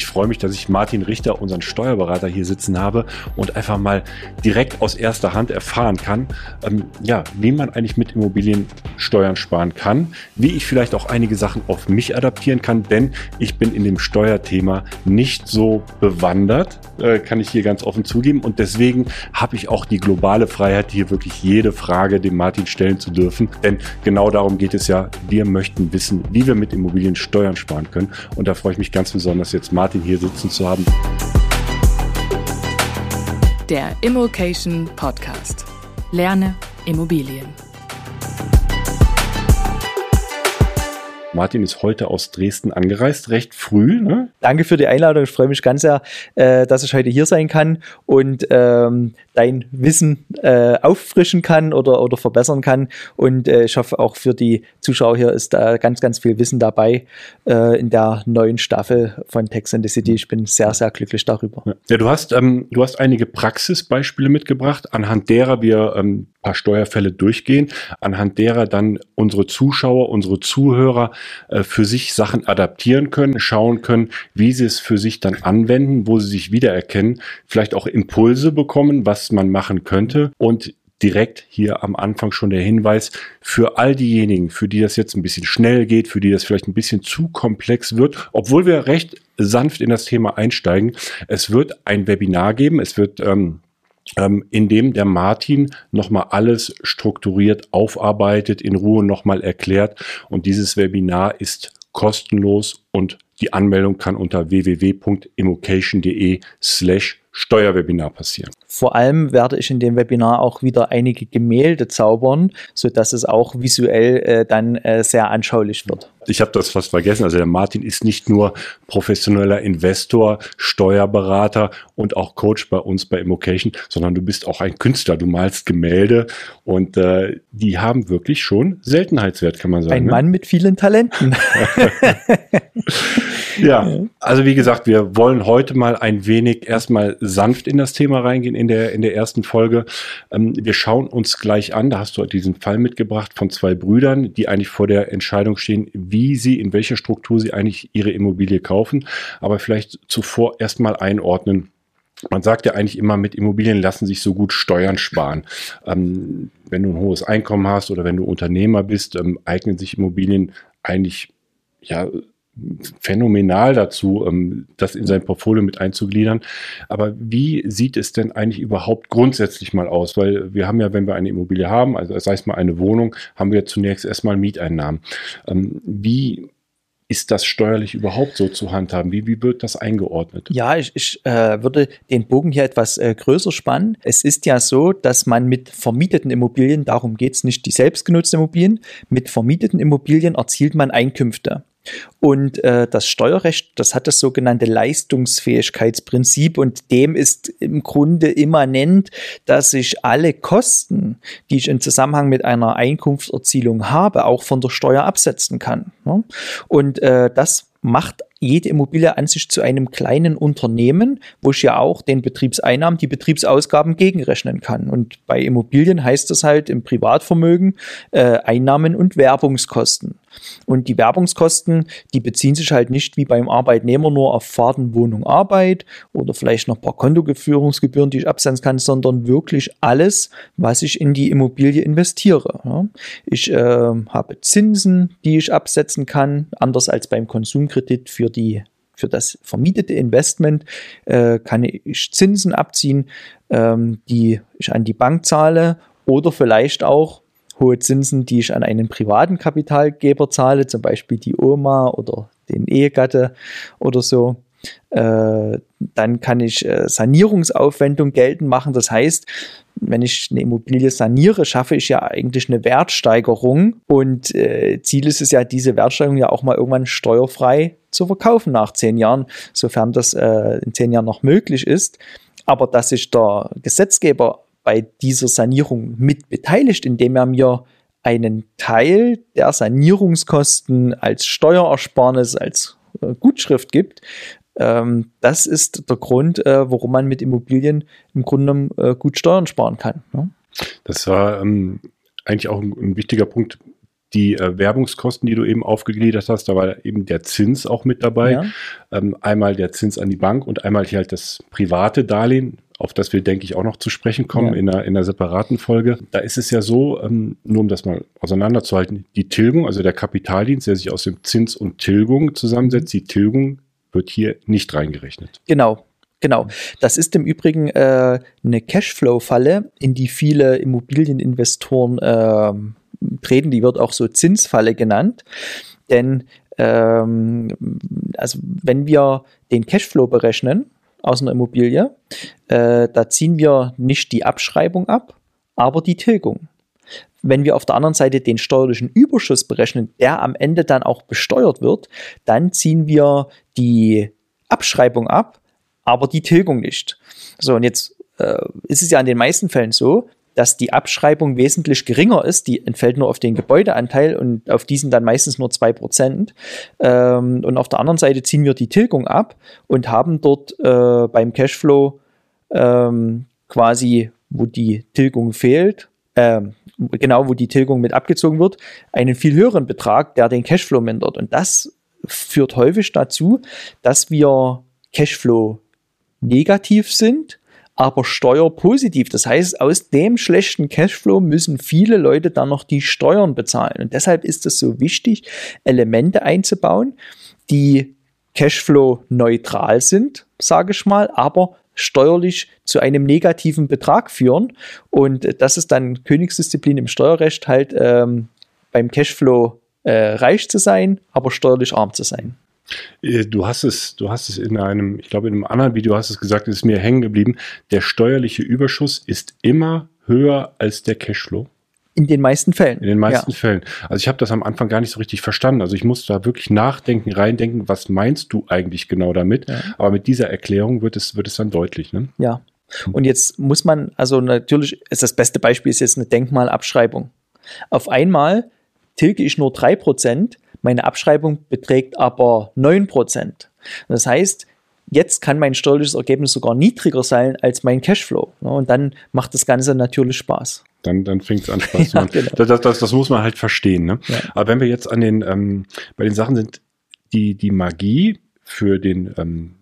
Ich freue mich, dass ich Martin Richter, unseren Steuerberater, hier sitzen habe und einfach mal direkt aus erster Hand erfahren kann, ähm, ja, wie man eigentlich mit Immobilien Steuern sparen kann, wie ich vielleicht auch einige Sachen auf mich adaptieren kann, denn ich bin in dem Steuerthema nicht so bewandert, äh, kann ich hier ganz offen zugeben. Und deswegen habe ich auch die globale Freiheit, hier wirklich jede Frage dem Martin stellen zu dürfen, denn genau darum geht es ja. Wir möchten wissen, wie wir mit Immobilien Steuern sparen können. Und da freue ich mich ganz besonders jetzt Martin hier sitzen zu haben. Der Immokation Podcast. Lerne Immobilien. Martin ist heute aus Dresden angereist, recht früh. Ne? Danke für die Einladung. Ich freue mich ganz sehr, äh, dass ich heute hier sein kann und ähm, dein Wissen äh, auffrischen kann oder, oder verbessern kann. Und äh, ich hoffe, auch für die Zuschauer hier ist da ganz, ganz viel Wissen dabei äh, in der neuen Staffel von Text in the City. Ich bin sehr, sehr glücklich darüber. Ja, du hast, ähm, du hast einige Praxisbeispiele mitgebracht, anhand derer wir ähm, paar Steuerfälle durchgehen, anhand derer dann unsere Zuschauer, unsere Zuhörer äh, für sich Sachen adaptieren können, schauen können, wie sie es für sich dann anwenden, wo sie sich wiedererkennen, vielleicht auch Impulse bekommen, was man machen könnte und direkt hier am Anfang schon der Hinweis für all diejenigen, für die das jetzt ein bisschen schnell geht, für die das vielleicht ein bisschen zu komplex wird, obwohl wir recht sanft in das Thema einsteigen. Es wird ein Webinar geben, es wird ähm, ähm, in dem der Martin nochmal alles strukturiert aufarbeitet, in Ruhe nochmal erklärt. Und dieses Webinar ist kostenlos und die Anmeldung kann unter www.immocation.de slash Steuerwebinar passieren. Vor allem werde ich in dem Webinar auch wieder einige Gemälde zaubern, sodass es auch visuell äh, dann äh, sehr anschaulich wird. Ich habe das fast vergessen. Also der Martin ist nicht nur professioneller Investor, Steuerberater und auch Coach bei uns bei Immocation, sondern du bist auch ein Künstler. Du malst Gemälde und äh, die haben wirklich schon Seltenheitswert, kann man sagen. Ein ne? Mann mit vielen Talenten. ja, also wie gesagt, wir wollen heute mal ein wenig erstmal sanft in das Thema reingehen in der, in der ersten Folge. Ähm, wir schauen uns gleich an, da hast du diesen Fall mitgebracht von zwei Brüdern, die eigentlich vor der Entscheidung stehen, wie sie, in welcher Struktur sie eigentlich ihre Immobilie kaufen. Aber vielleicht zuvor erstmal einordnen. Man sagt ja eigentlich immer, mit Immobilien lassen sich so gut Steuern sparen. Ähm, wenn du ein hohes Einkommen hast oder wenn du Unternehmer bist, ähm, eignen sich Immobilien eigentlich ja phänomenal dazu, ähm, das in sein Portfolio mit einzugliedern. Aber wie sieht es denn eigentlich überhaupt grundsätzlich mal aus? Weil wir haben ja, wenn wir eine Immobilie haben, also sei es mal eine Wohnung, haben wir zunächst erstmal Mieteinnahmen. Ähm, wie ist das steuerlich überhaupt so zu handhaben? Wie, wie wird das eingeordnet? Ja, ich, ich äh, würde den Bogen hier etwas äh, größer spannen. Es ist ja so, dass man mit vermieteten Immobilien, darum geht es nicht die selbstgenutzten Immobilien, mit vermieteten Immobilien erzielt man Einkünfte. Und äh, das Steuerrecht, das hat das sogenannte Leistungsfähigkeitsprinzip und dem ist im Grunde immanent, dass ich alle Kosten, die ich im Zusammenhang mit einer Einkunftserzielung habe, auch von der Steuer absetzen kann. Ne? Und äh, das macht jede Immobilie an sich zu einem kleinen Unternehmen, wo ich ja auch den Betriebseinnahmen, die Betriebsausgaben gegenrechnen kann. Und bei Immobilien heißt das halt im Privatvermögen äh, Einnahmen und Werbungskosten. Und die Werbungskosten, die beziehen sich halt nicht wie beim Arbeitnehmer nur auf Fahrten, Wohnung, Arbeit oder vielleicht noch ein paar Kontogeführungsgebühren, die ich absetzen kann, sondern wirklich alles, was ich in die Immobilie investiere. Ich äh, habe Zinsen, die ich absetzen kann, anders als beim Konsumkredit für die für das vermietete Investment äh, kann ich Zinsen abziehen, ähm, die ich an die Bank zahle oder vielleicht auch hohe Zinsen, die ich an einen privaten Kapitalgeber zahle, zum Beispiel die Oma oder den Ehegatte oder so. Äh, dann kann ich äh, Sanierungsaufwendung geltend machen. Das heißt, wenn ich eine Immobilie saniere, schaffe ich ja eigentlich eine Wertsteigerung und äh, Ziel ist es ja, diese Wertsteigerung ja auch mal irgendwann steuerfrei zu verkaufen nach zehn Jahren, sofern das in zehn Jahren noch möglich ist. Aber dass sich der Gesetzgeber bei dieser Sanierung mit beteiligt, indem er mir einen Teil der Sanierungskosten als Steuerersparnis, als äh, Gutschrift gibt. Ähm, das ist der Grund, äh, warum man mit Immobilien im Grunde äh, gut Steuern sparen kann. Ne? Das war ähm, eigentlich auch ein, ein wichtiger Punkt die äh, Werbungskosten, die du eben aufgegliedert hast, da war eben der Zins auch mit dabei. Ja. Ähm, einmal der Zins an die Bank und einmal hier halt das private Darlehen, auf das wir, denke ich, auch noch zu sprechen kommen ja. in, einer, in einer separaten Folge. Da ist es ja so, ähm, nur um das mal auseinanderzuhalten, die Tilgung, also der Kapitaldienst, der sich aus dem Zins und Tilgung zusammensetzt, die Tilgung wird hier nicht reingerechnet. Genau, Genau. Das ist im Übrigen äh, eine Cashflow-Falle, in die viele Immobilieninvestoren äh, treten. Die wird auch so Zinsfalle genannt. Denn ähm, also wenn wir den Cashflow berechnen aus einer Immobilie, äh, da ziehen wir nicht die Abschreibung ab, aber die Tilgung. Wenn wir auf der anderen Seite den steuerlichen Überschuss berechnen, der am Ende dann auch besteuert wird, dann ziehen wir die Abschreibung ab, aber die Tilgung nicht. So, und jetzt äh, ist es ja in den meisten Fällen so, dass die Abschreibung wesentlich geringer ist. Die entfällt nur auf den Gebäudeanteil und auf diesen dann meistens nur 2%. Ähm, und auf der anderen Seite ziehen wir die Tilgung ab und haben dort äh, beim Cashflow ähm, quasi, wo die Tilgung fehlt, äh, genau wo die Tilgung mit abgezogen wird, einen viel höheren Betrag, der den Cashflow mindert. Und das führt häufig dazu, dass wir Cashflow negativ sind, aber steuerpositiv. Das heißt, aus dem schlechten Cashflow müssen viele Leute dann noch die Steuern bezahlen. Und deshalb ist es so wichtig, Elemente einzubauen, die Cashflow neutral sind, sage ich mal, aber steuerlich zu einem negativen Betrag führen. Und das ist dann Königsdisziplin im Steuerrecht, halt ähm, beim Cashflow äh, reich zu sein, aber steuerlich arm zu sein. Äh, du hast es, du hast es in einem, ich glaube in einem anderen Video hast es gesagt, ist mir hängen geblieben. Der steuerliche Überschuss ist immer höher als der Cashflow. In den meisten Fällen. In den meisten ja. Fällen. Also ich habe das am Anfang gar nicht so richtig verstanden. Also ich musste da wirklich nachdenken, reindenken, was meinst du eigentlich genau damit? Ja. Aber mit dieser Erklärung wird es, wird es dann deutlich. Ne? Ja. Und jetzt muss man, also natürlich ist das beste Beispiel ist jetzt eine Denkmalabschreibung. Auf einmal tilge ich nur drei Prozent meine Abschreibung beträgt aber 9%. Das heißt, jetzt kann mein steuerliches Ergebnis sogar niedriger sein als mein Cashflow. Und dann macht das Ganze natürlich Spaß. Dann, dann fängt es an Spaß zu machen. ja, genau. das, das, das, muss man halt verstehen. Ne? Ja. Aber wenn wir jetzt an den, ähm, bei den Sachen sind, die, die Magie für den ähm,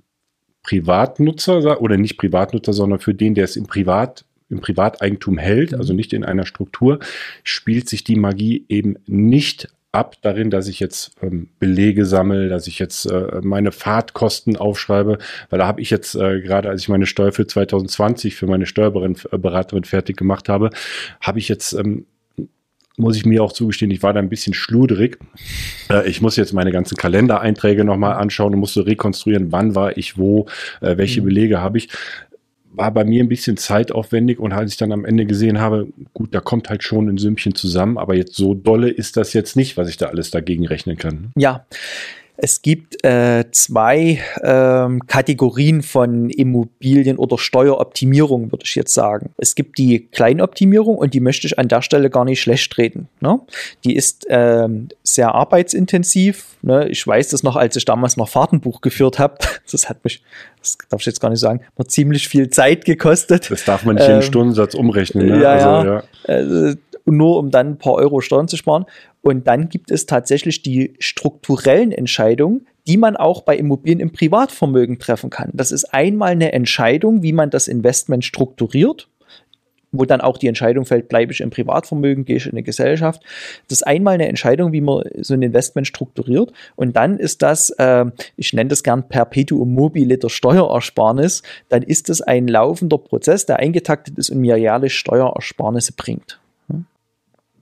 Privatnutzer oder nicht Privatnutzer, sondern für den, der es im Privat im Privateigentum hält, also nicht in einer Struktur, spielt sich die Magie eben nicht ab darin, dass ich jetzt ähm, Belege sammle, dass ich jetzt äh, meine Fahrtkosten aufschreibe, weil da habe ich jetzt äh, gerade, als ich meine Steuer für 2020 für meine Steuerberaterin fertig gemacht habe, habe ich jetzt ähm, muss ich mir auch zugestehen, ich war da ein bisschen schluderig. Äh, ich muss jetzt meine ganzen Kalendereinträge nochmal anschauen und musste rekonstruieren, wann war ich wo, äh, welche mhm. Belege habe ich war bei mir ein bisschen zeitaufwendig und als ich dann am Ende gesehen habe, gut, da kommt halt schon ein Sümmchen zusammen, aber jetzt so dolle ist das jetzt nicht, was ich da alles dagegen rechnen kann. Ja, es gibt äh, zwei ähm, Kategorien von Immobilien oder Steueroptimierung, würde ich jetzt sagen. Es gibt die Kleinoptimierung und die möchte ich an der Stelle gar nicht schlecht reden. Ne? Die ist ähm, sehr arbeitsintensiv. Ne? Ich weiß das noch, als ich damals noch Fahrtenbuch geführt habe. Das hat mich, das darf ich jetzt gar nicht sagen, noch ziemlich viel Zeit gekostet. Das darf man nicht ähm, in den Stundensatz umrechnen. Ne? Ja, also, ja. ja. Nur um dann ein paar Euro Steuern zu sparen. Und dann gibt es tatsächlich die strukturellen Entscheidungen, die man auch bei Immobilien im Privatvermögen treffen kann. Das ist einmal eine Entscheidung, wie man das Investment strukturiert, wo dann auch die Entscheidung fällt, bleibe ich im Privatvermögen, gehe ich in eine Gesellschaft. Das ist einmal eine Entscheidung, wie man so ein Investment strukturiert. Und dann ist das, äh, ich nenne das gern Perpetuum mobile der Steuerersparnis, dann ist das ein laufender Prozess, der eingetaktet ist und mir jährlich Steuerersparnisse bringt.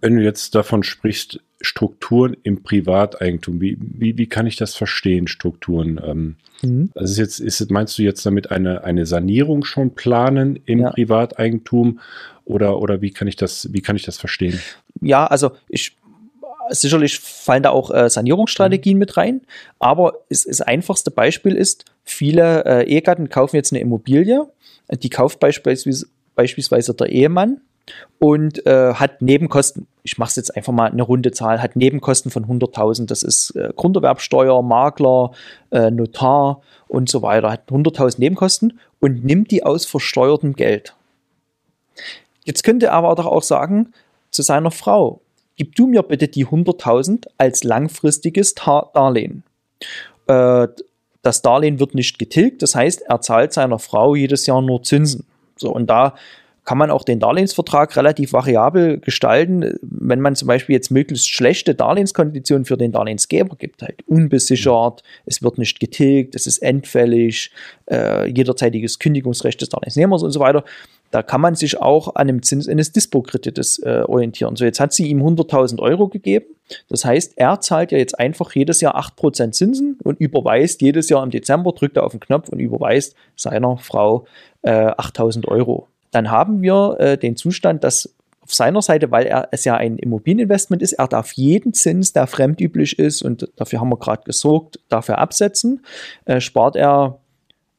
Wenn du jetzt davon sprichst, Strukturen im Privateigentum, wie, wie, wie kann ich das verstehen, Strukturen? Ähm, mhm. Also ist jetzt, ist, meinst du jetzt damit eine, eine Sanierung schon planen im ja. Privateigentum oder, oder wie kann ich das, wie kann ich das verstehen? Ja, also ich sicherlich fallen da auch äh, Sanierungsstrategien mhm. mit rein, aber es, das einfachste Beispiel ist, viele äh, Ehegatten kaufen jetzt eine Immobilie, die kauft beispielsweise, beispielsweise der Ehemann und äh, hat Nebenkosten, ich mache es jetzt einfach mal eine runde Zahl, hat Nebenkosten von 100.000, das ist äh, Grunderwerbsteuer, Makler, äh, Notar und so weiter, hat 100.000 Nebenkosten und nimmt die aus versteuertem Geld. Jetzt könnte er aber doch auch sagen zu seiner Frau, gib du mir bitte die 100.000 als langfristiges Darlehen. Äh, das Darlehen wird nicht getilgt, das heißt, er zahlt seiner Frau jedes Jahr nur Zinsen. So, und da kann man auch den Darlehensvertrag relativ variabel gestalten, wenn man zum Beispiel jetzt möglichst schlechte Darlehenskonditionen für den Darlehensgeber gibt, halt unbesichert, es wird nicht getilgt, es ist endfällig, äh, jederzeitiges Kündigungsrecht des Darlehensnehmers und so weiter. Da kann man sich auch an dem Zins eines Dispo-Kredites äh, orientieren. So, jetzt hat sie ihm 100.000 Euro gegeben. Das heißt, er zahlt ja jetzt einfach jedes Jahr 8% Zinsen und überweist jedes Jahr im Dezember, drückt er auf den Knopf und überweist seiner Frau äh, 8.000 Euro dann haben wir äh, den Zustand, dass auf seiner Seite, weil er es ja ein Immobilieninvestment ist, er darf jeden Zins, der fremdüblich ist, und dafür haben wir gerade gesorgt, dafür absetzen, äh, spart er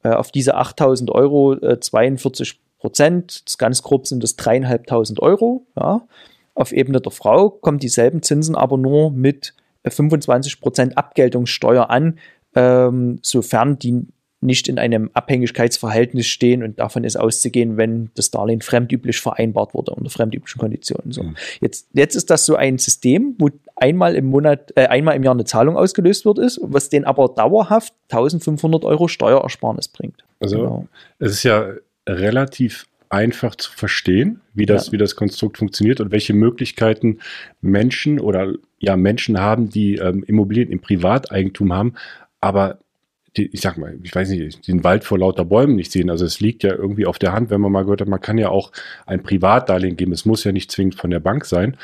äh, auf diese 8000 Euro 42 äh, Prozent, ganz grob sind das dreieinhalbtausend Euro. Ja. Auf Ebene der Frau kommen dieselben Zinsen aber nur mit 25 äh, Prozent Abgeltungssteuer an, ähm, sofern die nicht in einem Abhängigkeitsverhältnis stehen und davon ist auszugehen, wenn das Darlehen fremdüblich vereinbart wurde unter fremdüblichen Konditionen. So. Mhm. Jetzt, jetzt ist das so ein System, wo einmal im Monat, äh, einmal im Jahr eine Zahlung ausgelöst wird, ist, was den aber dauerhaft 1500 Euro Steuerersparnis bringt. Also genau. es ist ja relativ einfach zu verstehen, wie das, ja. wie das Konstrukt funktioniert und welche Möglichkeiten Menschen oder ja Menschen haben, die ähm, Immobilien im Privateigentum haben, aber die, ich sag mal, ich weiß nicht, den Wald vor lauter Bäumen nicht sehen. Also es liegt ja irgendwie auf der Hand, wenn man mal gehört hat, man kann ja auch ein Privatdarlehen geben. Es muss ja nicht zwingend von der Bank sein.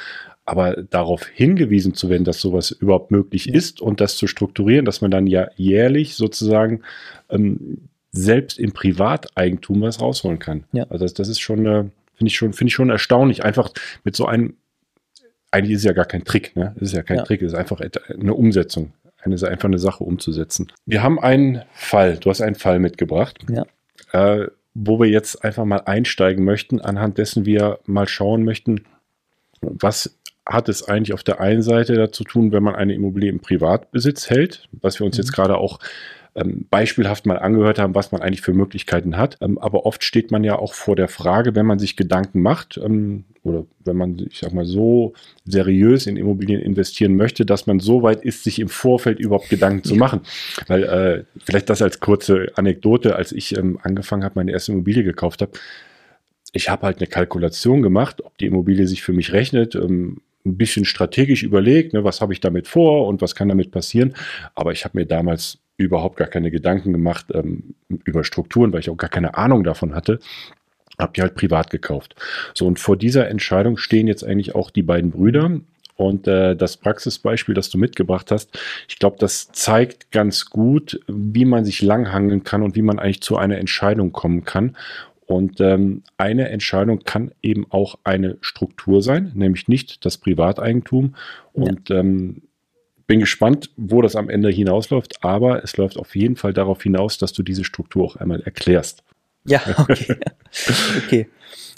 Aber darauf hingewiesen zu werden, dass sowas überhaupt möglich ja. ist und das zu strukturieren, dass man dann ja jährlich sozusagen ähm, selbst im Privateigentum was rausholen kann. Ja. Also das, das ist schon, äh, finde ich schon, finde ich schon erstaunlich. Einfach mit so einem, eigentlich ist es ja gar kein Trick, ne? Es ist ja kein ja. Trick, es ist einfach eine Umsetzung eine, einfach eine Sache umzusetzen. Wir haben einen Fall, du hast einen Fall mitgebracht, ja. äh, wo wir jetzt einfach mal einsteigen möchten, anhand dessen wir mal schauen möchten, was hat es eigentlich auf der einen Seite dazu tun, wenn man eine Immobilie im Privatbesitz hält, was wir uns mhm. jetzt gerade auch ähm, beispielhaft mal angehört haben, was man eigentlich für Möglichkeiten hat. Ähm, aber oft steht man ja auch vor der Frage, wenn man sich Gedanken macht ähm, oder wenn man, ich sag mal, so seriös in Immobilien investieren möchte, dass man so weit ist, sich im Vorfeld überhaupt Gedanken zu machen. Weil äh, vielleicht das als kurze Anekdote, als ich ähm, angefangen habe, meine erste Immobilie gekauft habe, ich habe halt eine Kalkulation gemacht, ob die Immobilie sich für mich rechnet. Ähm, ein bisschen strategisch überlegt, ne, was habe ich damit vor und was kann damit passieren. Aber ich habe mir damals überhaupt gar keine Gedanken gemacht ähm, über Strukturen, weil ich auch gar keine Ahnung davon hatte. Hab die halt privat gekauft. So, und vor dieser Entscheidung stehen jetzt eigentlich auch die beiden Brüder. Und äh, das Praxisbeispiel, das du mitgebracht hast, ich glaube, das zeigt ganz gut, wie man sich langhangeln kann und wie man eigentlich zu einer Entscheidung kommen kann. Und ähm, eine Entscheidung kann eben auch eine Struktur sein, nämlich nicht das Privateigentum. Und ja. ähm, bin gespannt, wo das am Ende hinausläuft, aber es läuft auf jeden Fall darauf hinaus, dass du diese Struktur auch einmal erklärst. Ja, okay. okay.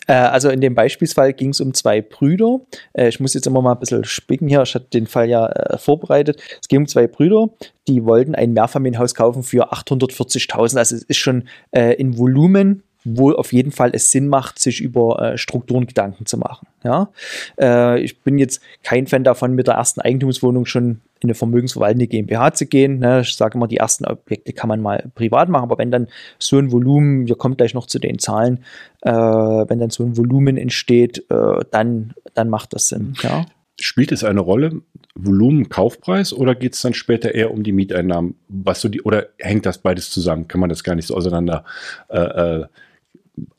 Äh, also in dem Beispielsfall ging es um zwei Brüder. Äh, ich muss jetzt immer mal ein bisschen spicken hier. Ich hatte den Fall ja äh, vorbereitet. Es ging um zwei Brüder, die wollten ein Mehrfamilienhaus kaufen für 840.000. Also es ist schon in Volumen wo auf jeden Fall es Sinn macht, sich über äh, Strukturen Gedanken zu machen. Ja? Äh, ich bin jetzt kein Fan davon, mit der ersten Eigentumswohnung schon in eine vermögensverwaltende GmbH zu gehen. Ne? Ich sage immer, die ersten Objekte kann man mal privat machen, aber wenn dann so ein Volumen, wir kommen gleich noch zu den Zahlen, äh, wenn dann so ein Volumen entsteht, äh, dann, dann macht das Sinn. Ja? Spielt es eine Rolle, Volumen, Kaufpreis oder geht es dann später eher um die Mieteinnahmen? Was so die, oder hängt das beides zusammen? Kann man das gar nicht so auseinander äh, äh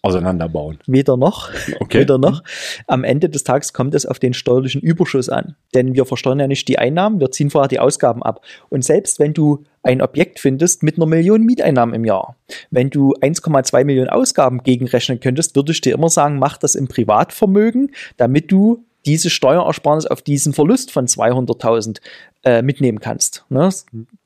auseinanderbauen. Weder noch. Okay. Weder noch. Am Ende des Tages kommt es auf den steuerlichen Überschuss an. Denn wir versteuern ja nicht die Einnahmen, wir ziehen vorher die Ausgaben ab. Und selbst wenn du ein Objekt findest mit einer Million Mieteinnahmen im Jahr, wenn du 1,2 Millionen Ausgaben gegenrechnen könntest, würde ich dir immer sagen, mach das im Privatvermögen, damit du diese Steuerersparnis auf diesen Verlust von 200.000 äh, mitnehmen kannst. Ne?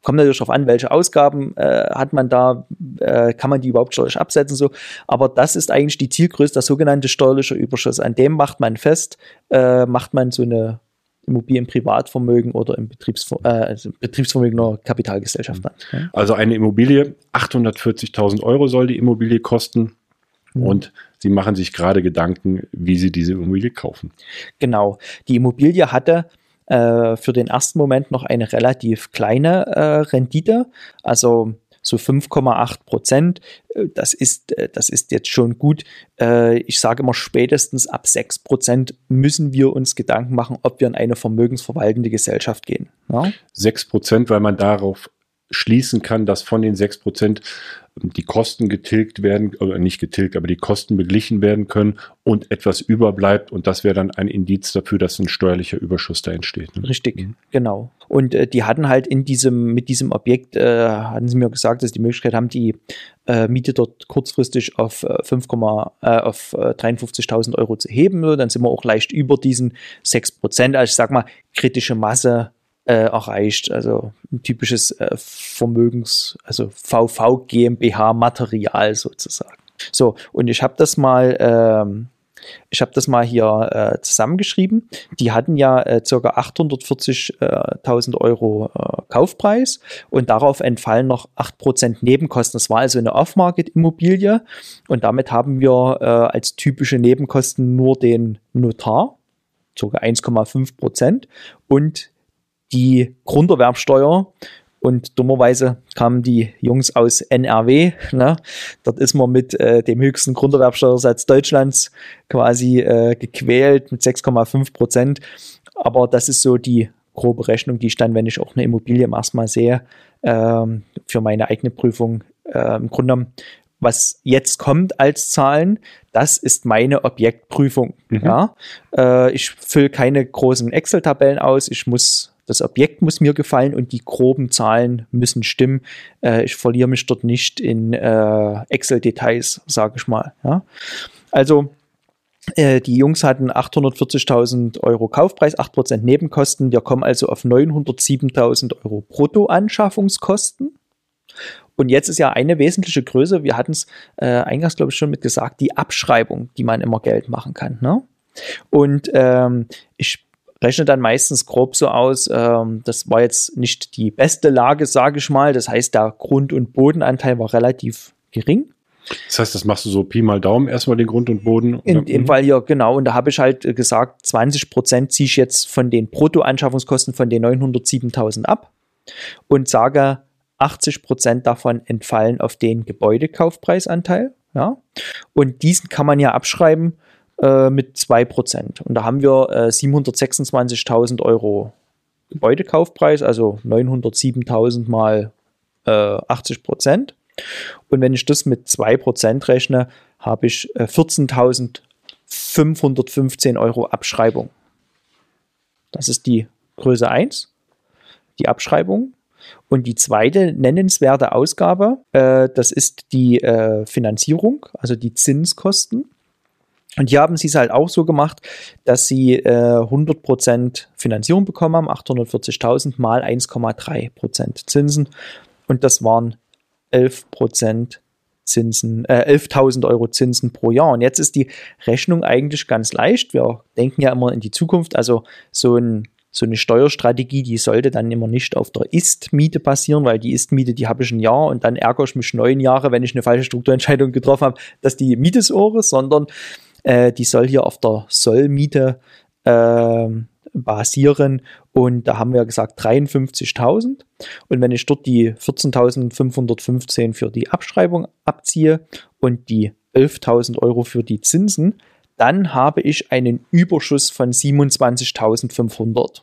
Kommt natürlich darauf an, welche Ausgaben äh, hat man da, äh, kann man die überhaupt steuerlich absetzen, so. Aber das ist eigentlich die Zielgröße, der sogenannte steuerliche Überschuss. An dem macht man fest, äh, macht man so eine Immobilien Privatvermögen oder im Betriebsver äh, also Betriebsvermögen einer Kapitalgesellschaft an. Also eine Immobilie, 840.000 Euro soll die Immobilie kosten. Mhm. Und sie machen sich gerade Gedanken, wie sie diese Immobilie kaufen. Genau. Die Immobilie hatte äh, für den ersten Moment noch eine relativ kleine äh, Rendite. Also so 5,8 Prozent. Äh, das ist, äh, das ist jetzt schon gut. Ich sage immer, spätestens ab 6 Prozent müssen wir uns Gedanken machen, ob wir in eine vermögensverwaltende Gesellschaft gehen. Ja? 6 Prozent, weil man darauf schließen kann, dass von den 6 Prozent die Kosten getilgt werden, oder nicht getilgt, aber die Kosten beglichen werden können und etwas überbleibt. Und das wäre dann ein Indiz dafür, dass ein steuerlicher Überschuss da entsteht. Ne? Richtig, mhm. genau. Und äh, die hatten halt in diesem, mit diesem Objekt, äh, hatten sie mir gesagt, dass die Möglichkeit haben, die äh, Miete dort kurzfristig auf 5, äh, äh, auf 53.000 äh, Euro zu heben. Dann sind wir auch leicht über diesen 6 Prozent. Also ich sag mal, kritische Masse äh, erreicht. Also ein typisches äh, Vermögens, also VV GmbH Material sozusagen. So, und ich habe das mal, ähm, ich habe das mal hier äh, zusammengeschrieben. Die hatten ja äh, ca. 840.000 Euro äh, Kaufpreis und darauf entfallen noch 8% Nebenkosten. Das war also eine Off-Market-Immobilie und damit haben wir äh, als typische Nebenkosten nur den Notar, ca. 1,5% und die Grunderwerbsteuer. Und dummerweise kamen die Jungs aus NRW. Ne? Dort ist man mit äh, dem höchsten Grunderwerbsteuersatz Deutschlands quasi äh, gequält mit 6,5 Prozent. Aber das ist so die grobe Rechnung, die ich dann, wenn ich auch eine Immobilie im ersten Mal sehe, ähm, für meine eigene Prüfung äh, im Grunde genommen was jetzt kommt als Zahlen, das ist meine Objektprüfung. Mhm. Ja? Äh, ich fülle keine großen Excel-Tabellen aus. Ich muss das Objekt muss mir gefallen und die groben Zahlen müssen stimmen. Äh, ich verliere mich dort nicht in äh, Excel-Details, sage ich mal. Ja? Also äh, die Jungs hatten 840.000 Euro Kaufpreis, 8% Nebenkosten. Wir kommen also auf 907.000 Euro Bruttoanschaffungskosten. Und jetzt ist ja eine wesentliche Größe, wir hatten es äh, eingangs, glaube ich, schon mit gesagt, die Abschreibung, die man immer Geld machen kann. Ne? Und ähm, ich rechne dann meistens grob so aus, ähm, das war jetzt nicht die beste Lage, sage ich mal. Das heißt, der Grund- und Bodenanteil war relativ gering. Das heißt, das machst du so Pi mal Daumen, erstmal den Grund und Boden? In dem Fall ja, genau. Und da habe ich halt äh, gesagt, 20 Prozent ziehe ich jetzt von den Bruttoanschaffungskosten von den 907.000 ab und sage, 80 Prozent davon entfallen auf den Gebäudekaufpreisanteil. Ja? Und diesen kann man ja abschreiben äh, mit 2%. Und da haben wir äh, 726.000 Euro Gebäudekaufpreis, also 907.000 mal äh, 80 Prozent. Und wenn ich das mit 2% rechne, habe ich äh, 14.515 Euro Abschreibung. Das ist die Größe 1, die Abschreibung. Und die zweite nennenswerte Ausgabe, äh, das ist die äh, Finanzierung, also die Zinskosten. Und hier haben sie es halt auch so gemacht, dass sie äh, 100% Finanzierung bekommen haben, 840.000 mal 1,3% Zinsen. Und das waren 11% Zinsen, äh, 11.000 Euro Zinsen pro Jahr. Und jetzt ist die Rechnung eigentlich ganz leicht. Wir denken ja immer in die Zukunft. Also so ein so eine Steuerstrategie, die sollte dann immer nicht auf der Ist-Miete basieren, weil die Ist-Miete, die habe ich ein Jahr und dann ärgere ich mich neun Jahre, wenn ich eine falsche Strukturentscheidung getroffen habe, dass die Miete so ist, sondern äh, die soll hier auf der Sollmiete äh, basieren. Und da haben wir gesagt 53.000. Und wenn ich dort die 14.515 für die Abschreibung abziehe und die 11.000 Euro für die Zinsen, dann habe ich einen Überschuss von 27.500.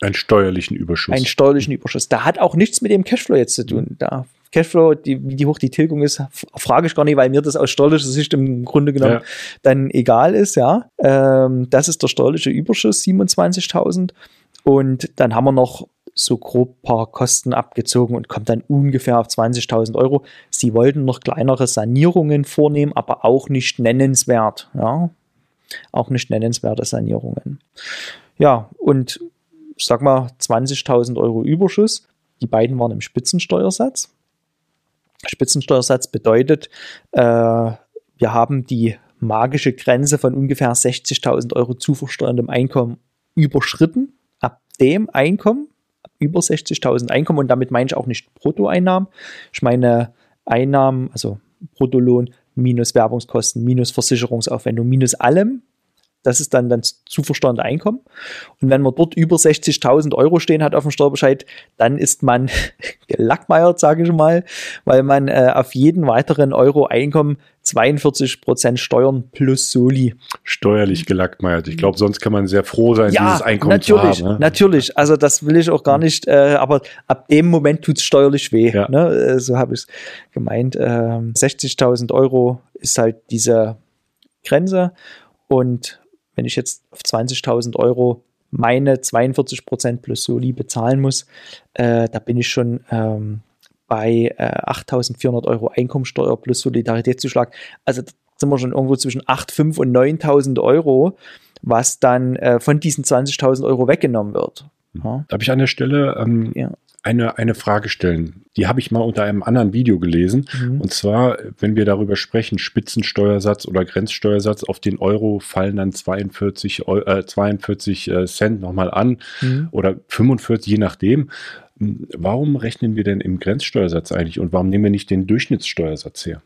Einen steuerlichen Überschuss. Einen steuerlichen Überschuss. Da hat auch nichts mit dem Cashflow jetzt zu tun. Da Cashflow, die, wie hoch die Tilgung ist, frage ich gar nicht, weil mir das aus steuerlicher Sicht im Grunde genommen ja. dann egal ist, ja. Ähm, das ist der steuerliche Überschuss, 27.000. Und dann haben wir noch so grob paar Kosten abgezogen und kommt dann ungefähr auf 20.000 Euro. Sie wollten noch kleinere Sanierungen vornehmen, aber auch nicht nennenswert, ja. Auch nicht nennenswerte Sanierungen. Ja, und sag mal 20.000 Euro Überschuss. Die beiden waren im Spitzensteuersatz. Spitzensteuersatz bedeutet, äh, wir haben die magische Grenze von ungefähr 60.000 Euro zu versteuerndem Einkommen überschritten. Ab dem Einkommen, über 60.000 Einkommen, und damit meine ich auch nicht Bruttoeinnahmen, ich meine Einnahmen, also Bruttolohn minus Werbungskosten, minus Versicherungsaufwendung, minus allem. Das ist dann, dann zu versteuernde Einkommen. Und wenn man dort über 60.000 Euro stehen hat auf dem Steuerbescheid, dann ist man gelackmeiert, sage ich mal, weil man äh, auf jeden weiteren Euro Einkommen 42 Prozent Steuern plus Soli. Steuerlich gelackmeiert. Ich glaube, sonst kann man sehr froh sein, ja, dieses Einkommen natürlich, zu haben. Ne? Natürlich, also das will ich auch gar nicht, äh, aber ab dem Moment tut es steuerlich weh. Ja. Ne? Äh, So habe ich es gemeint. Ähm, 60.000 Euro ist halt diese Grenze und wenn ich jetzt auf 20.000 Euro meine 42 Prozent plus Soli bezahlen muss, äh, da bin ich schon ähm, bei äh, 8.400 Euro Einkommensteuer plus Solidaritätszuschlag. Also da sind wir schon irgendwo zwischen 8.500 und 9.000 Euro, was dann äh, von diesen 20.000 Euro weggenommen wird. Ja. Darf ich an der Stelle ähm, Ja. Eine, eine Frage stellen? Die habe ich mal unter einem anderen Video gelesen. Mhm. Und zwar, wenn wir darüber sprechen, Spitzensteuersatz oder Grenzsteuersatz, auf den Euro fallen dann 42, Eu- äh, 42 äh, Cent nochmal an Mhm. oder 45, je nachdem. Hm, Warum rechnen wir denn im Grenzsteuersatz eigentlich und warum nehmen wir nicht den Durchschnittssteuersatz her?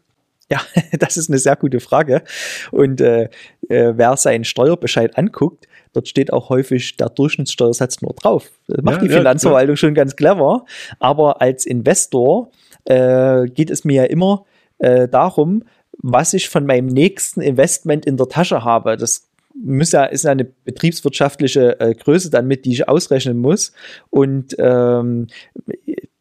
Ja, das ist eine sehr gute Frage. Und äh, äh, wer seinen Steuerbescheid anguckt, dort steht auch häufig der Durchschnittssteuersatz nur drauf. Das macht Ja, die ja, Finanzverwaltung schon ganz clever. Aber als Investor äh, geht es mir ja immer äh, darum, was ich von meinem nächsten Investment in der Tasche habe. Das muss ja, ist ja eine betriebswirtschaftliche äh, Größe dann mit, die ich ausrechnen muss. Und ähm,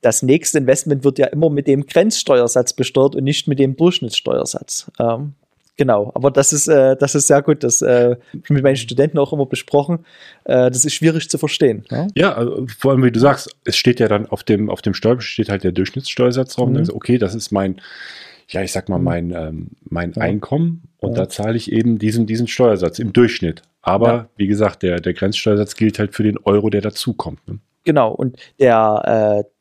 das nächste Investment wird ja immer mit dem Grenzsteuersatz besteuert und nicht mit dem Durchschnittssteuersatz. Ähm, genau, aber das ist, äh, das ist sehr gut. Das äh, hab ich mit meinen Studenten auch immer besprochen. Äh, das ist schwierig zu verstehen. Ja? Ja, also vor allem, wie du sagst, es steht ja dann auf dem, auf dem Steuerbescheid steht halt der Durchschnittssteuersatz drauf. Und dann Mhm. sagst du, okay, das ist mein, ja, ich sag mal, Mhm. mein, ähm, mein Ja. Einkommen und Ja. da zahle ich eben diesen, diesen Steuersatz im Durchschnitt. Aber Ja. wie gesagt, der, der Grenzsteuersatz gilt halt für den Euro, der dazukommt. Ne? Genau, und der, äh, der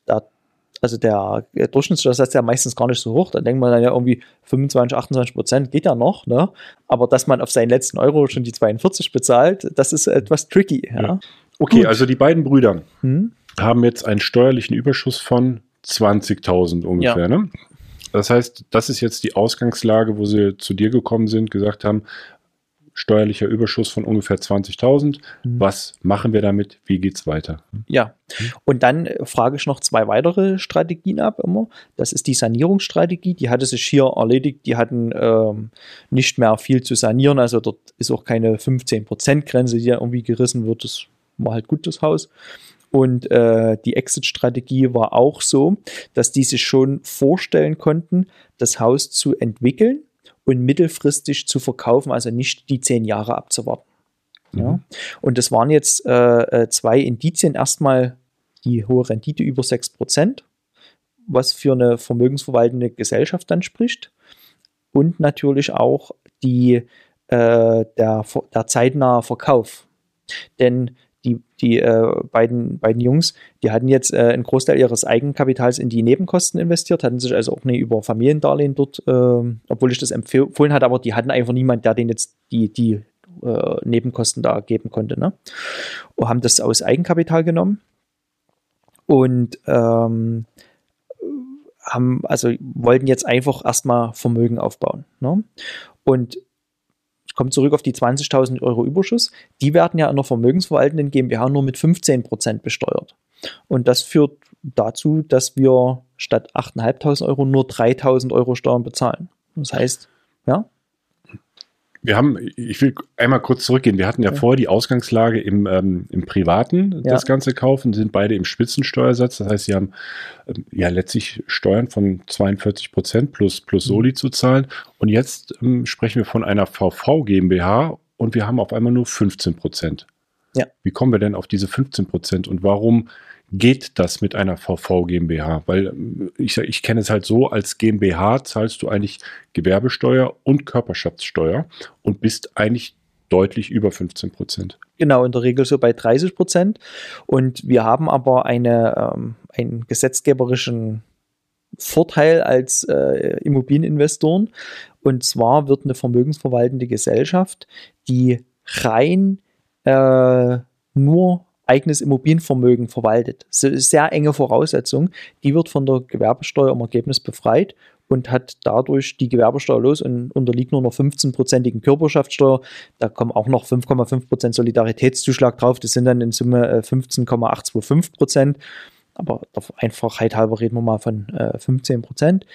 also der Durchschnittssteuersatz ist ja meistens gar nicht so hoch. Da denkt man dann ja irgendwie 25, 28 Prozent geht ja noch, ne? Aber dass man auf seinen letzten Euro schon die 42 bezahlt, das ist etwas tricky. Ja. Ja. Okay, Gut. also die beiden Brüder Hm? haben jetzt einen steuerlichen Überschuss von 20.000 ungefähr. Ne? Das heißt, das ist jetzt die Ausgangslage, wo sie zu dir gekommen sind, gesagt haben, steuerlicher Überschuss von ungefähr 20.000. Mhm. Was machen wir damit? Wie geht's weiter? Ja, und dann äh, frage ich noch zwei weitere Strategien ab immer. Das ist die Sanierungsstrategie, die hatte sich hier erledigt. Die hatten ähm, nicht mehr viel zu sanieren, also dort ist auch keine 15%-Grenze, die irgendwie gerissen wird. Das war halt gut, das Haus. Und äh, die Exit-Strategie war auch so, dass die sich schon vorstellen konnten, das Haus zu entwickeln und mittelfristig zu verkaufen, also nicht die zehn Jahre abzuwarten. Ja. Und das waren jetzt äh, äh, zwei Indizien. Erstmal die hohe Rendite über 6%, was für eine vermögensverwaltende Gesellschaft dann spricht. Und natürlich auch die, äh, der, der zeitnahe Verkauf. Denn die, die äh, beiden, beiden Jungs, die hatten jetzt äh, einen Großteil ihres Eigenkapitals in die Nebenkosten investiert, hatten sich also auch nicht über Familiendarlehen dort, äh, obwohl ich das empfohlen hatte, aber die hatten einfach niemand, der denen jetzt die, die äh, Nebenkosten da geben konnte. Ne? Und haben das aus Eigenkapital genommen und ähm, haben, also wollten jetzt einfach erstmal Vermögen aufbauen. Ne? Und ich komme zurück auf die 20.000 Euro Überschuss. Die werden ja in der vermögensverwaltenden GmbH nur mit 15% besteuert. Und das führt dazu, dass wir statt 8.500 Euro nur 3.000 Euro Steuern bezahlen. Das heißt, ja, Wir haben, ich will einmal kurz zurückgehen. Wir hatten ja, Ja. vorher die Ausgangslage im, ähm, im Privaten, Ja. das Ganze kaufen, sind beide im Spitzensteuersatz. Das heißt, sie haben ähm, ja letztlich Steuern von 42 Prozent plus, plus Mhm. Soli zu zahlen. Und jetzt ähm, sprechen wir von einer VV GmbH und wir haben auf einmal nur 15 Prozent. Ja. Wie kommen wir denn auf diese 15 Prozent und warum geht das mit einer VV GmbH? Weil ähm, ich, ich kenne es halt so, als GmbH zahlst du eigentlich Gewerbesteuer und Körperschaftssteuer und bist eigentlich deutlich über 15 Prozent. Genau, in der Regel so bei 30 Prozent. Und wir haben aber eine, ähm, einen gesetzgeberischen Vorteil als äh, Immobilieninvestoren. Und zwar wird eine vermögensverwaltende Gesellschaft, die rein äh, nur eigenes Immobilienvermögen verwaltet. Das ist eine sehr enge Voraussetzung. Die wird von der Gewerbesteuer im Ergebnis befreit und hat dadurch die Gewerbesteuer los und unterliegt nur noch 15-prozentigen Körperschaftssteuer. Da kommen auch noch 5,5 Prozent Solidaritätszuschlag drauf. Das sind dann in Summe 15,825 äh, Prozent. Aber der Einfachheit halber reden wir mal von äh, 15 Prozent.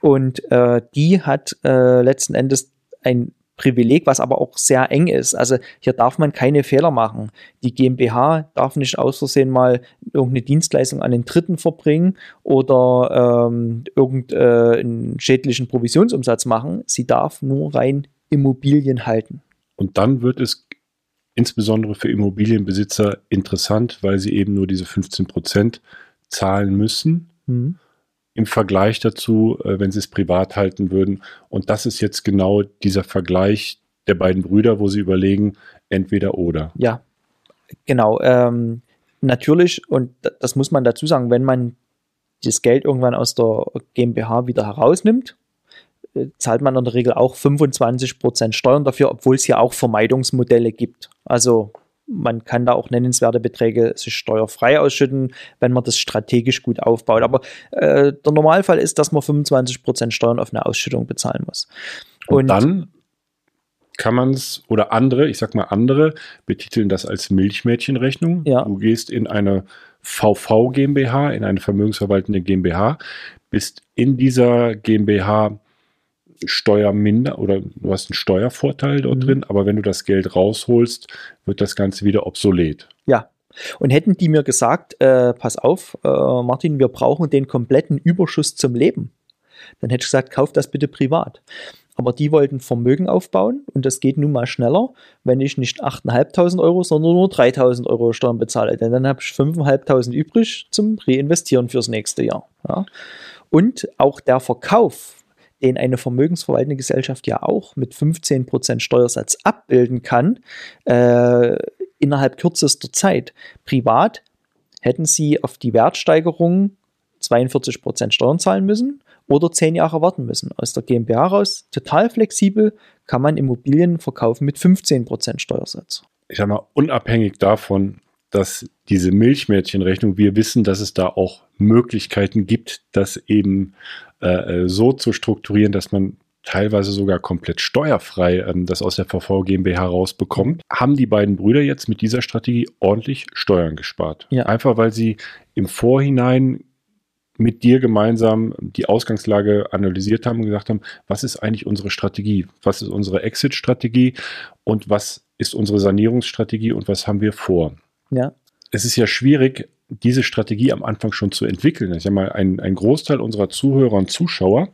Und äh, die hat äh, letzten Endes ein Privileg, was aber auch sehr eng ist. Also hier darf man keine Fehler machen. Die GmbH darf nicht aus Versehen mal irgendeine Dienstleistung an den Dritten verbringen oder ähm, irgendeinen äh, schädlichen Provisionsumsatz machen. Sie darf nur rein Immobilien halten. Und dann wird es insbesondere für Immobilienbesitzer interessant, weil sie eben nur diese 15 Prozent zahlen müssen. Mhm im Vergleich dazu, äh, wenn sie es privat halten würden. Und das ist jetzt genau dieser Vergleich der beiden Brüder, wo sie überlegen, entweder oder. Ja, genau. Ähm, natürlich, und das muss man dazu sagen, wenn man das Geld irgendwann aus der GmbH wieder herausnimmt, äh, zahlt man in der Regel auch 25% Steuern dafür, obwohl es hier auch Vermeidungsmodelle gibt. Also man kann da auch nennenswerte Beträge sich steuerfrei ausschütten, wenn man das strategisch gut aufbaut. Aber äh, der Normalfall ist, dass man 25% Steuern auf eine Ausschüttung bezahlen muss. Und, Und dann kann man es, oder andere, ich sag mal andere, betiteln das als Milchmädchenrechnung. Ja. Du gehst in eine VV GmbH, in eine vermögensverwaltende GmbH, bist in dieser GmbH Steuerminder oder du hast einen Steuervorteil dort mhm. drin, aber wenn du das Geld rausholst, wird das Ganze wieder obsolet. Ja. Und hätten die mir gesagt, äh, pass auf, äh, Martin, wir brauchen den kompletten Überschuss zum Leben, dann hätte ich gesagt, kauf das bitte privat. Aber die wollten Vermögen aufbauen und das geht nun mal schneller, wenn ich nicht 8.500 Euro, sondern nur 3.000 Euro Steuern bezahle. Denn dann habe ich 5.500 übrig zum Reinvestieren fürs nächste Jahr. Ja. Und auch der Verkauf den eine vermögensverwaltende Gesellschaft ja auch mit 15% Steuersatz abbilden kann, äh, innerhalb kürzester Zeit. Privat hätten sie auf die Wertsteigerung 42% Steuern zahlen müssen oder 10 Jahre warten müssen. Aus der GmbH raus, total flexibel, kann man Immobilien verkaufen mit 15% Steuersatz. Ich sage mal, unabhängig davon, dass diese Milchmädchenrechnung, wir wissen, dass es da auch Möglichkeiten gibt, das eben äh, äh, so zu strukturieren, dass man teilweise sogar komplett steuerfrei ähm, das aus der VV GmbH rausbekommt, haben die beiden Brüder jetzt mit dieser Strategie ordentlich Steuern gespart. Ja. Einfach weil sie im Vorhinein mit dir gemeinsam die Ausgangslage analysiert haben und gesagt haben, was ist eigentlich unsere Strategie? Was ist unsere Exit-Strategie? Und was ist unsere Sanierungsstrategie und was haben wir vor? Ja. Es ist ja schwierig, diese Strategie am Anfang schon zu entwickeln. Ich sage mal, ein, ein Großteil unserer Zuhörer und Zuschauer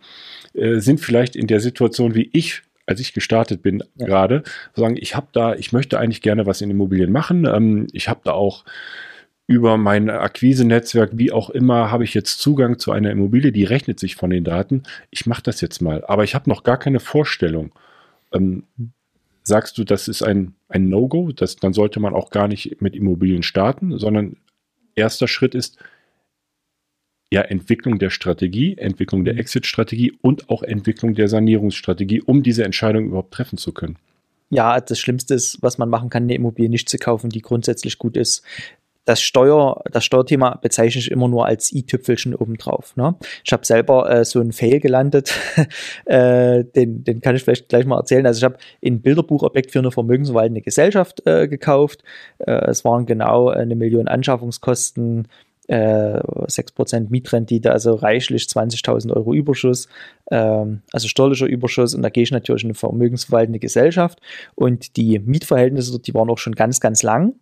äh, sind vielleicht in der Situation wie ich als ich gestartet bin ja. gerade, sagen, ich habe da, ich möchte eigentlich gerne was in Immobilien machen. Ähm, ich habe da auch über mein Akquise-Netzwerk, wie auch immer, habe ich jetzt Zugang zu einer Immobilie, die rechnet sich von den Daten. Ich mache das jetzt mal, aber ich habe noch gar keine Vorstellung. Ähm, sagst du, das ist ein, ein No-Go, dann sollte man auch gar nicht mit Immobilien starten, sondern erster Schritt ist ja Entwicklung der Strategie, Entwicklung der mhm. Exit-Strategie und auch Entwicklung der Sanierungsstrategie, um diese Entscheidung überhaupt treffen zu können. Ja, das Schlimmste ist, was man machen kann, eine Immobilie nicht zu kaufen, die grundsätzlich gut ist das Steuer, das Steuerthema bezeichne ich immer nur als i-Tüpfelchen obendrauf. Ne? Ich habe selber äh, so einen Fail gelandet, äh, den, den kann ich vielleicht gleich mal erzählen. Also ich habe ein Bilderbuchobjekt für eine vermögensverwaltende Gesellschaft äh, gekauft. Äh, es waren genau eine Million Anschaffungskosten, äh, 6% Mietrendite, also reichlich 20.000 Euro Überschuss, ähm, also steuerlicher Überschuss. Und da gehe ich natürlich in eine vermögensverwaltende Gesellschaft. Und die Mietverhältnisse die waren auch schon ganz, ganz lang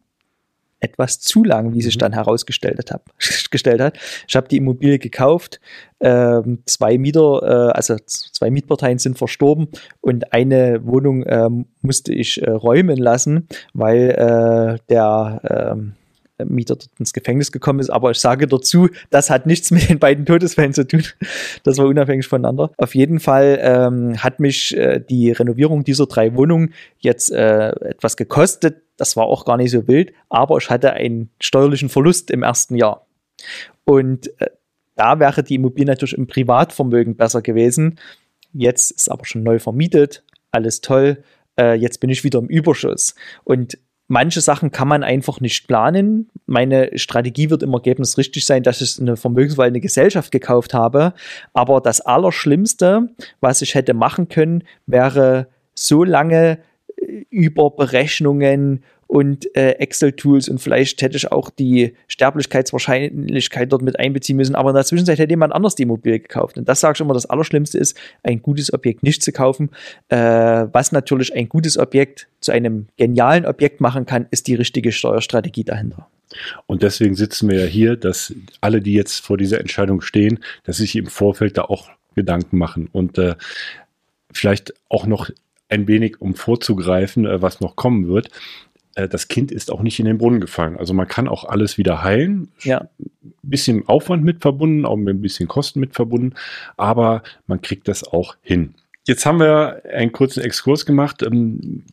etwas zu lang, wie sich mhm. dann herausgestellt hat. gestellt hat. Ich habe die Immobilie gekauft, ähm, zwei Mieter, äh, also zwei Mietparteien sind verstorben und eine Wohnung ähm, musste ich äh, räumen lassen, weil äh, der ähm, Mieter dort ins Gefängnis gekommen ist. Aber ich sage dazu, das hat nichts mit den beiden Todesfällen zu tun. Das war unabhängig voneinander. Auf jeden Fall ähm, hat mich äh, die Renovierung dieser drei Wohnungen jetzt äh, etwas gekostet. Das war auch gar nicht so wild, aber ich hatte einen steuerlichen Verlust im ersten Jahr. Und äh, da wäre die Immobilie natürlich im Privatvermögen besser gewesen. Jetzt ist aber schon neu vermietet, alles toll. Äh, jetzt bin ich wieder im Überschuss. Und manche Sachen kann man einfach nicht planen. Meine Strategie wird im Ergebnis richtig sein, dass ich eine vermögenswaldende Gesellschaft gekauft habe. Aber das Allerschlimmste, was ich hätte machen können, wäre so lange äh, über Berechnungen und äh, Excel-Tools und vielleicht hätte ich auch die Sterblichkeitswahrscheinlichkeit dort mit einbeziehen müssen. Aber in der Zwischenzeit hätte jemand anders die Immobilie gekauft. Und das sage ich immer, das Allerschlimmste ist, ein gutes Objekt nicht zu kaufen. Äh, was natürlich ein gutes Objekt zu einem genialen Objekt machen kann, ist die richtige Steuerstrategie dahinter. Und deswegen sitzen wir ja hier, dass alle, die jetzt vor dieser Entscheidung stehen, dass sich im Vorfeld da auch Gedanken machen und äh, vielleicht auch noch ein wenig, um vorzugreifen, äh, was noch kommen wird. Äh, das Kind ist auch nicht in den Brunnen gefallen. Also man kann auch alles wieder heilen. Ja. Ein bisschen Aufwand mit verbunden, auch mit ein bisschen Kosten mit verbunden, aber man kriegt das auch hin. Jetzt haben wir einen kurzen Exkurs gemacht, ähm,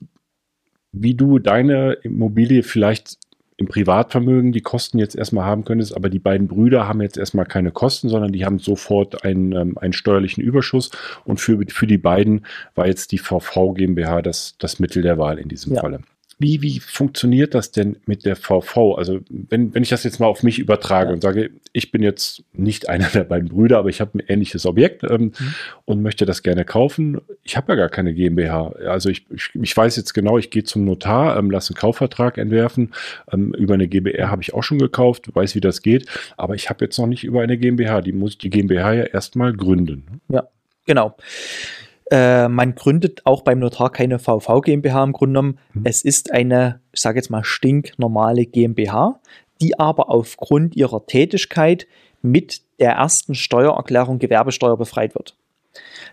wie du deine Immobilie vielleicht im Privatvermögen die Kosten jetzt erstmal haben könntest, aber die beiden Brüder haben jetzt erstmal keine Kosten, sondern die haben sofort einen, ähm, einen steuerlichen Überschuss und für, für die beiden war jetzt die VV GmbH das, das Mittel der Wahl in diesem ja. Falle. Wie, wie funktioniert das denn mit der VV? Also, wenn, wenn ich das jetzt mal auf mich übertrage ja. und sage, ich bin jetzt nicht einer der beiden Brüder, aber ich habe ein ähnliches Objekt ähm, mhm. und möchte das gerne kaufen. Ich habe ja gar keine GmbH. Also, ich, ich, ich weiß jetzt genau, ich gehe zum Notar, ähm, lasse einen Kaufvertrag entwerfen. Ähm, über eine GbR habe ich auch schon gekauft, weiß, wie das geht. Aber ich habe jetzt noch nicht über eine GmbH. Die muss die GmbH ja erstmal gründen. Ja, genau. Äh, man gründet auch beim Notar keine VV GmbH im Grunde genommen. Mhm. Es ist eine, ich sage jetzt mal, stinknormale GmbH, die aber aufgrund ihrer Tätigkeit mit der ersten Steuererklärung Gewerbesteuer befreit wird.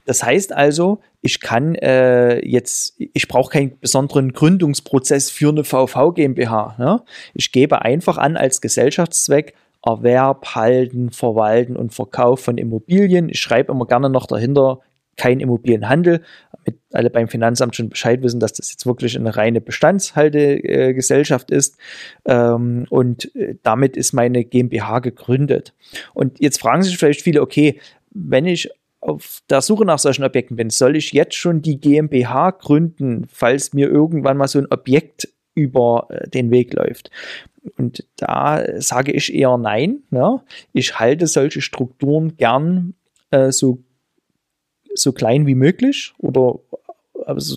Das heißt also, ich kann äh, jetzt, ich brauche keinen besonderen Gründungsprozess für eine VV GmbH. Ne? Ich gebe einfach an als Gesellschaftszweck Erwerb, Halten, Verwalten und Verkauf von Immobilien. Ich schreibe immer gerne noch dahinter kein Immobilienhandel, damit alle beim Finanzamt schon Bescheid wissen, dass das jetzt wirklich eine reine Bestandshaltegesellschaft ist. Ähm, und äh, damit ist meine GmbH gegründet. Und jetzt fragen sich vielleicht viele, okay, wenn ich auf der Suche nach solchen Objekten bin, soll ich jetzt schon die GmbH gründen, falls mir irgendwann mal so ein Objekt über äh, den Weg läuft. Und da sage ich eher nein. Ja. Ich halte solche Strukturen gern äh, so so klein wie möglich oder also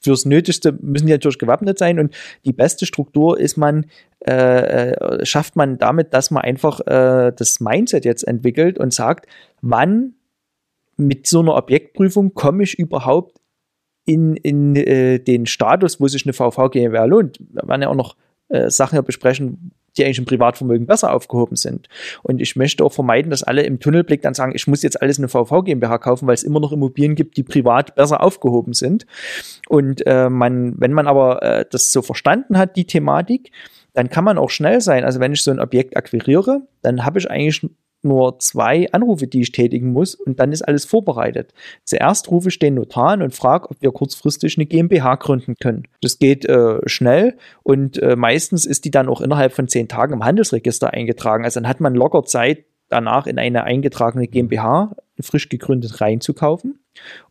fürs Nötigste müssen die natürlich gewappnet sein und die beste Struktur ist man, äh, äh, schafft man damit, dass man einfach äh, das Mindset jetzt entwickelt und sagt, wann mit so einer Objektprüfung komme ich überhaupt in, in äh, den Status, wo sich eine VV GmbH lohnt. Wir werden ja auch noch äh, Sachen besprechen, die eigentlich im Privatvermögen besser aufgehoben sind. Und ich möchte auch vermeiden, dass alle im Tunnelblick dann sagen, ich muss jetzt alles eine VV GmbH kaufen, weil es immer noch Immobilien gibt, die privat besser aufgehoben sind. Und äh, man, wenn man aber äh, das so verstanden hat, die Thematik, dann kann man auch schnell sein. Also wenn ich so ein Objekt akquiriere, dann habe ich eigentlich nur zwei Anrufe, die ich tätigen muss und dann ist alles vorbereitet. Zuerst rufe ich den Notar an und frage, ob wir kurzfristig eine GmbH gründen können. Das geht äh, schnell und äh, meistens ist die dann auch innerhalb von zehn Tagen im Handelsregister eingetragen. Also dann hat man locker Zeit, danach in eine eingetragene GmbH frisch gegründet reinzukaufen.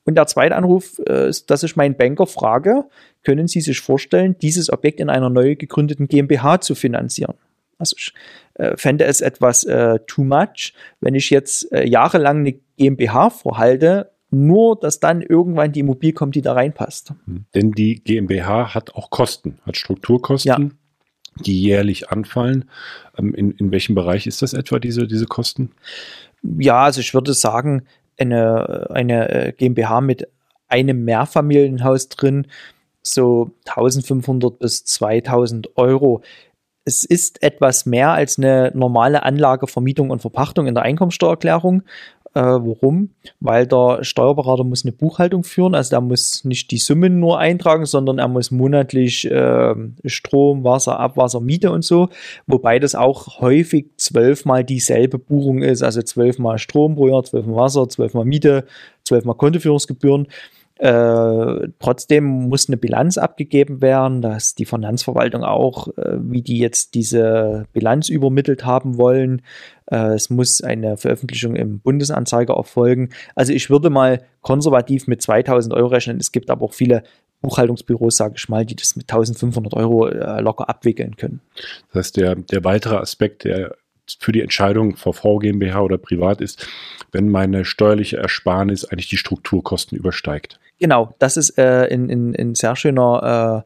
Und der zweite Anruf äh, ist, dass ich meinen Banker frage, können Sie sich vorstellen, dieses Objekt in einer neu gegründeten GmbH zu finanzieren? Also ich äh, fände es etwas äh, too much, wenn ich jetzt äh, jahrelang eine GmbH vorhalte, nur dass dann irgendwann die Immobilie kommt, die da reinpasst. Hm. Denn die GmbH hat auch Kosten, hat Strukturkosten. Ja. Die jährlich anfallen. Ähm, in, in welchem Bereich ist das etwa, diese, diese Kosten? Ja, also ich würde sagen, eine, eine äh, GmbH mit einem Mehrfamilienhaus drin, so 1500 bis 2000 Euro es ist etwas mehr als eine normale Anlage, Vermietung und Verpachtung in der Einkommensteuererklärung. Äh, warum? Weil der Steuerberater muss eine Buchhaltung führen, also der muss nicht die Summen nur eintragen, sondern er muss monatlich äh, Strom, Wasser, Abwasser, Miete und so, wobei das auch häufig zwölfmal dieselbe Buchung ist, also zwölfmal Strom pro Jahr, zwölfmal Wasser, zwölfmal Miete, zwölfmal Kontoführungsgebühren. Äh, trotzdem muss eine Bilanz abgegeben werden, dass die Finanzverwaltung auch, äh, wie die jetzt diese Bilanz übermittelt haben wollen. Äh, es muss eine Veröffentlichung im Bundesanzeiger erfolgen. Also ich würde mal konservativ mit 2000 Euro rechnen. Es gibt aber auch viele Buchhaltungsbüros, sage ich mal, die das mit 1500 Euro äh, locker abwickeln können. Das heißt, der, der weitere Aspekt, der für die Entscheidung VV GmbH oder privat ist, wenn meine steuerliche Ersparnis eigentlich die Strukturkosten übersteigt. Genau, das ist äh, in, in, in sehr schöner,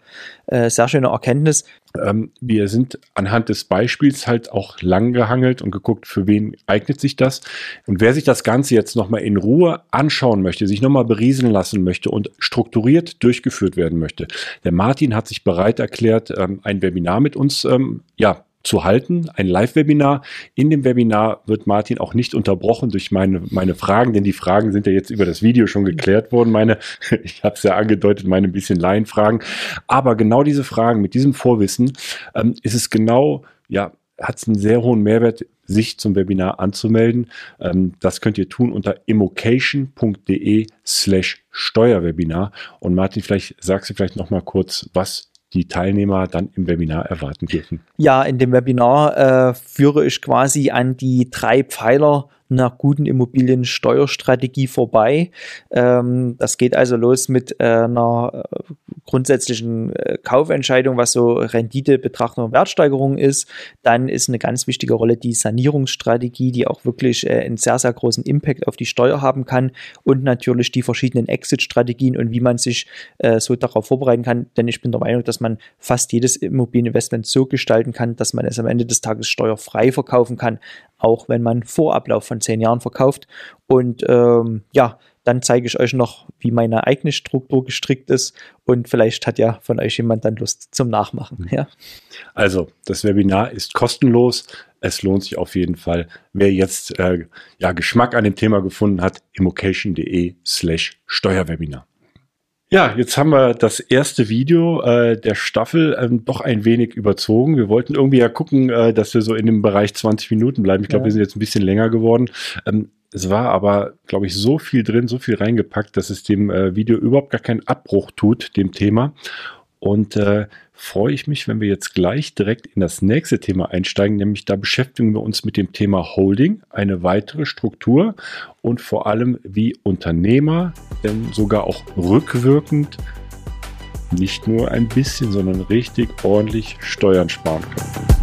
äh, äh, sehr schöner Erkenntnis. Ähm, wir sind anhand des Beispiels halt auch lang gehangelt und geguckt, für wen eignet sich das. Und wer sich das Ganze jetzt nochmal in Ruhe anschauen möchte, sich nochmal berieseln lassen möchte und strukturiert durchgeführt werden möchte, der Martin hat sich bereit erklärt, ähm, ein Webinar mit uns ähm, ja, zu halten, ein Live-Webinar. In dem Webinar wird Martin auch nicht unterbrochen durch meine, meine Fragen, denn die Fragen sind ja jetzt über das Video schon geklärt worden. Meine, ich habe es ja angedeutet, meine ein bisschen Laienfragen. Aber genau diese Fragen mit diesem Vorwissen ähm, ist es genau, ja, hat es einen sehr hohen Mehrwert, sich zum Webinar anzumelden. Ähm, das könnt ihr tun unter immocation.de slash Steuerwebinar. Und Martin, vielleicht sagst du vielleicht noch mal kurz, was die Teilnehmer dann im Webinar erwarten dürfen? Ja, in dem Webinar äh, führe ich quasi an die drei Pfeiler einer guten Immobiliensteuerstrategie vorbei. Ähm, das geht also los mit äh, einer äh, grundsätzlichen äh, Kaufentscheidung, was so Rendite, Betrachtung und Wertsteigerung ist. Dann ist eine ganz wichtige Rolle die Sanierungsstrategie, die auch wirklich äh, einen sehr, sehr großen Impact auf die Steuer haben kann. Und natürlich die verschiedenen Exit-Strategien und wie man sich äh, so darauf vorbereiten kann. Denn ich bin der Meinung, dass man fast jedes Immobilieninvestment so gestalten kann, dass man es am Ende des Tages steuerfrei verkaufen kann, auch wenn man vor Ablauf von zehn Jahren verkauft. Und ähm, ja, dann zeige ich euch noch, wie meine eigene Struktur gestrickt ist und vielleicht hat ja von euch jemand dann Lust zum Nachmachen. Mhm. Ja. Also, das Webinar ist kostenlos. Es lohnt sich auf jeden Fall. Wer jetzt äh, ja, Geschmack an dem Thema gefunden hat, immocation.de slash Steuerwebinar. Ja, jetzt haben wir das erste Video äh, der Staffel ähm, doch ein wenig überzogen. Wir wollten irgendwie ja gucken, äh, dass wir so in dem Bereich 20 Minuten bleiben. Ich glaube, ja. wir sind jetzt ein bisschen länger geworden. Ähm, es war aber, glaube ich, so viel drin, so viel reingepackt, dass es dem äh, Video überhaupt gar keinen Abbruch tut, dem Thema. Und äh, freue ich mich, wenn wir jetzt gleich direkt in das nächste Thema einsteigen, nämlich da beschäftigen wir uns mit dem Thema Holding, eine weitere Struktur und vor allem wie Unternehmer, denn sogar auch rückwirkend nicht nur ein bisschen, sondern richtig ordentlich Steuern sparen können.